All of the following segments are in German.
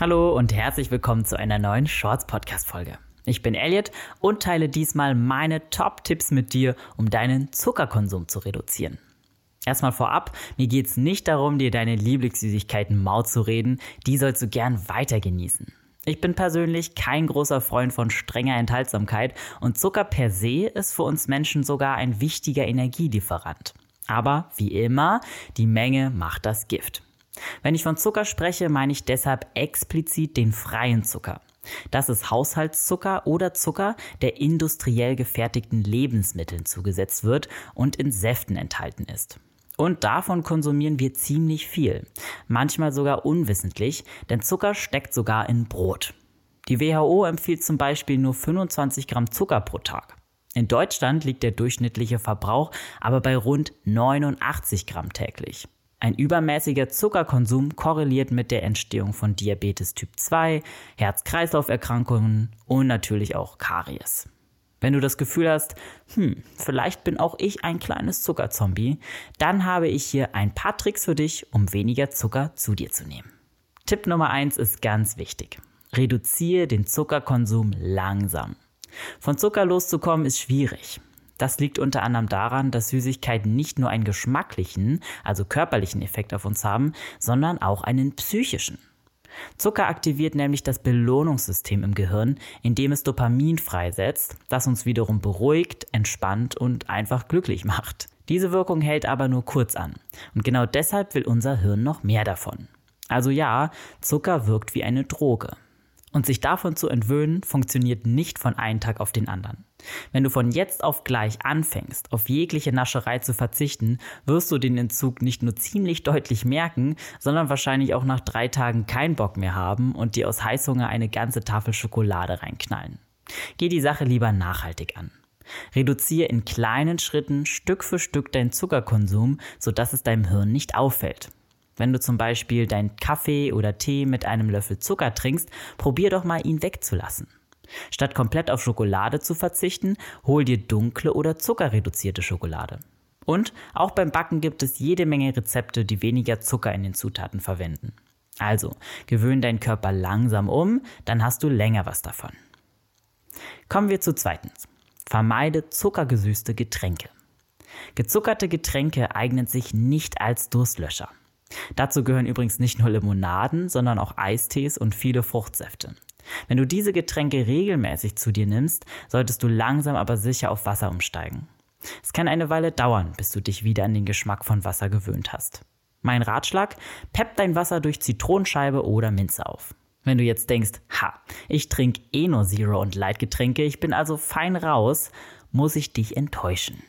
Hallo und herzlich willkommen zu einer neuen Shorts Podcast Folge. Ich bin Elliot und teile diesmal meine Top-Tipps mit dir, um deinen Zuckerkonsum zu reduzieren. Erstmal vorab, mir geht es nicht darum, dir deine Lieblingssüßigkeiten mau zu reden, die sollst du gern weiter genießen. Ich bin persönlich kein großer Freund von strenger Enthaltsamkeit und Zucker per se ist für uns Menschen sogar ein wichtiger Energielieferant. Aber wie immer, die Menge macht das Gift. Wenn ich von Zucker spreche, meine ich deshalb explizit den freien Zucker. Das ist Haushaltszucker oder Zucker, der industriell gefertigten Lebensmitteln zugesetzt wird und in Säften enthalten ist. Und davon konsumieren wir ziemlich viel, manchmal sogar unwissentlich, denn Zucker steckt sogar in Brot. Die WHO empfiehlt zum Beispiel nur 25 Gramm Zucker pro Tag. In Deutschland liegt der durchschnittliche Verbrauch aber bei rund 89 Gramm täglich. Ein übermäßiger Zuckerkonsum korreliert mit der Entstehung von Diabetes Typ 2, Herz-Kreislauf-Erkrankungen und natürlich auch Karies. Wenn du das Gefühl hast, hm, vielleicht bin auch ich ein kleines Zuckerzombie, dann habe ich hier ein paar Tricks für dich, um weniger Zucker zu dir zu nehmen. Tipp Nummer 1 ist ganz wichtig. Reduziere den Zuckerkonsum langsam. Von Zucker loszukommen ist schwierig. Das liegt unter anderem daran, dass Süßigkeiten nicht nur einen geschmacklichen, also körperlichen Effekt auf uns haben, sondern auch einen psychischen. Zucker aktiviert nämlich das Belohnungssystem im Gehirn, indem es Dopamin freisetzt, das uns wiederum beruhigt, entspannt und einfach glücklich macht. Diese Wirkung hält aber nur kurz an. Und genau deshalb will unser Hirn noch mehr davon. Also ja, Zucker wirkt wie eine Droge. Und sich davon zu entwöhnen, funktioniert nicht von einem Tag auf den anderen. Wenn du von jetzt auf gleich anfängst, auf jegliche Nascherei zu verzichten, wirst du den Entzug nicht nur ziemlich deutlich merken, sondern wahrscheinlich auch nach drei Tagen keinen Bock mehr haben und dir aus Heißhunger eine ganze Tafel Schokolade reinknallen. Geh die Sache lieber nachhaltig an. Reduziere in kleinen Schritten Stück für Stück deinen Zuckerkonsum, sodass es deinem Hirn nicht auffällt. Wenn du zum Beispiel deinen Kaffee oder Tee mit einem Löffel Zucker trinkst, probier doch mal ihn wegzulassen. Statt komplett auf Schokolade zu verzichten, hol dir dunkle oder zuckerreduzierte Schokolade. Und auch beim Backen gibt es jede Menge Rezepte, die weniger Zucker in den Zutaten verwenden. Also, gewöhn deinen Körper langsam um, dann hast du länger was davon. Kommen wir zu zweitens. Vermeide zuckergesüßte Getränke. Gezuckerte Getränke eignen sich nicht als Durstlöscher. Dazu gehören übrigens nicht nur Limonaden, sondern auch Eistees und viele Fruchtsäfte. Wenn du diese Getränke regelmäßig zu dir nimmst, solltest du langsam aber sicher auf Wasser umsteigen. Es kann eine Weile dauern, bis du dich wieder an den Geschmack von Wasser gewöhnt hast. Mein Ratschlag, pepp dein Wasser durch Zitronenscheibe oder Minze auf. Wenn du jetzt denkst, ha, ich trinke eh nur Zero und Light Getränke, ich bin also fein raus, muss ich dich enttäuschen.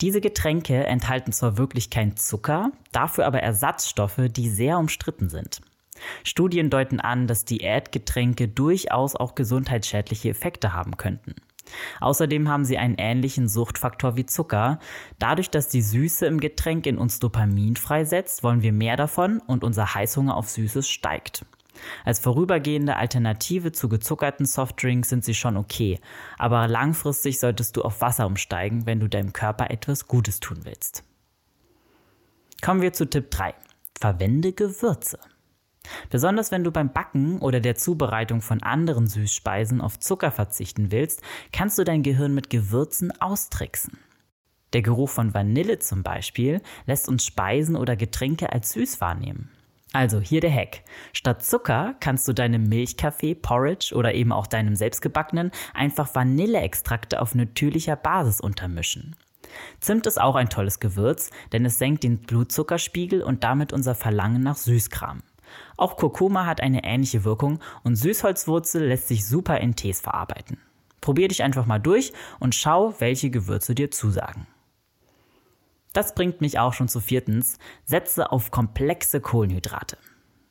Diese Getränke enthalten zwar wirklich kein Zucker, dafür aber Ersatzstoffe, die sehr umstritten sind. Studien deuten an, dass Diätgetränke durchaus auch gesundheitsschädliche Effekte haben könnten. Außerdem haben sie einen ähnlichen Suchtfaktor wie Zucker. Dadurch, dass die Süße im Getränk in uns Dopamin freisetzt, wollen wir mehr davon und unser Heißhunger auf Süßes steigt. Als vorübergehende Alternative zu gezuckerten Softdrinks sind sie schon okay, aber langfristig solltest du auf Wasser umsteigen, wenn du deinem Körper etwas Gutes tun willst. Kommen wir zu Tipp 3. Verwende Gewürze. Besonders wenn du beim Backen oder der Zubereitung von anderen Süßspeisen auf Zucker verzichten willst, kannst du dein Gehirn mit Gewürzen austricksen. Der Geruch von Vanille zum Beispiel lässt uns Speisen oder Getränke als süß wahrnehmen. Also hier der Hack. Statt Zucker kannst du deinem Milchkaffee, Porridge oder eben auch deinem selbstgebackenen einfach Vanilleextrakte auf natürlicher Basis untermischen. Zimt ist auch ein tolles Gewürz, denn es senkt den Blutzuckerspiegel und damit unser Verlangen nach Süßkram. Auch Kurkuma hat eine ähnliche Wirkung und Süßholzwurzel lässt sich super in Tees verarbeiten. Probier dich einfach mal durch und schau, welche Gewürze dir zusagen. Das bringt mich auch schon zu viertens. Setze auf komplexe Kohlenhydrate.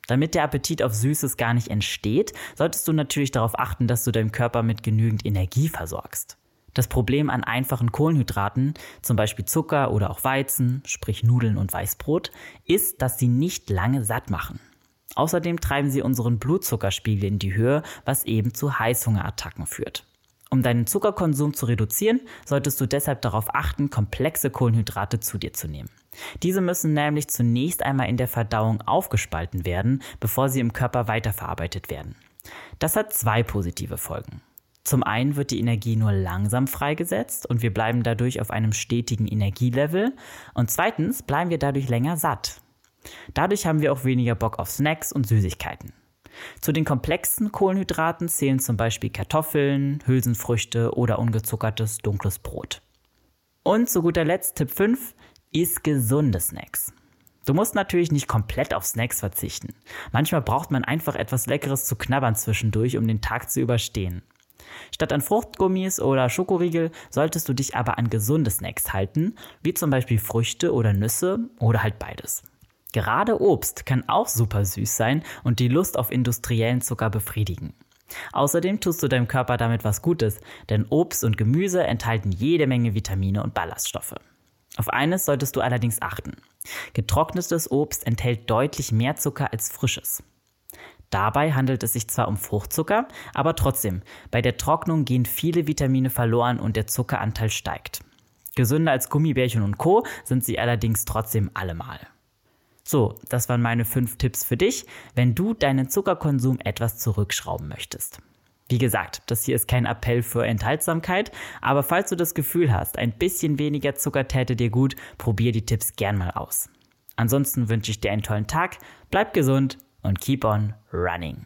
Damit der Appetit auf Süßes gar nicht entsteht, solltest du natürlich darauf achten, dass du deinen Körper mit genügend Energie versorgst. Das Problem an einfachen Kohlenhydraten, zum Beispiel Zucker oder auch Weizen, sprich Nudeln und Weißbrot, ist, dass sie nicht lange satt machen. Außerdem treiben sie unseren Blutzuckerspiegel in die Höhe, was eben zu Heißhungerattacken führt. Um deinen Zuckerkonsum zu reduzieren, solltest du deshalb darauf achten, komplexe Kohlenhydrate zu dir zu nehmen. Diese müssen nämlich zunächst einmal in der Verdauung aufgespalten werden, bevor sie im Körper weiterverarbeitet werden. Das hat zwei positive Folgen. Zum einen wird die Energie nur langsam freigesetzt und wir bleiben dadurch auf einem stetigen Energielevel und zweitens bleiben wir dadurch länger satt. Dadurch haben wir auch weniger Bock auf Snacks und Süßigkeiten. Zu den komplexen Kohlenhydraten zählen zum Beispiel Kartoffeln, Hülsenfrüchte oder ungezuckertes dunkles Brot. Und zu guter Letzt Tipp 5, isst gesunde Snacks. Du musst natürlich nicht komplett auf Snacks verzichten. Manchmal braucht man einfach etwas Leckeres zu knabbern zwischendurch, um den Tag zu überstehen. Statt an Fruchtgummis oder Schokoriegel solltest du dich aber an gesunde Snacks halten, wie zum Beispiel Früchte oder Nüsse oder halt beides. Gerade Obst kann auch super süß sein und die Lust auf industriellen Zucker befriedigen. Außerdem tust du deinem Körper damit was Gutes, denn Obst und Gemüse enthalten jede Menge Vitamine und Ballaststoffe. Auf eines solltest du allerdings achten. Getrocknetes Obst enthält deutlich mehr Zucker als frisches. Dabei handelt es sich zwar um Fruchtzucker, aber trotzdem, bei der Trocknung gehen viele Vitamine verloren und der Zuckeranteil steigt. Gesünder als Gummibärchen und Co. sind sie allerdings trotzdem allemal. So, das waren meine fünf Tipps für dich, wenn du deinen Zuckerkonsum etwas zurückschrauben möchtest. Wie gesagt, das hier ist kein Appell für Enthaltsamkeit, aber falls du das Gefühl hast, ein bisschen weniger Zucker täte dir gut, probier die Tipps gern mal aus. Ansonsten wünsche ich dir einen tollen Tag, bleib gesund und keep on running.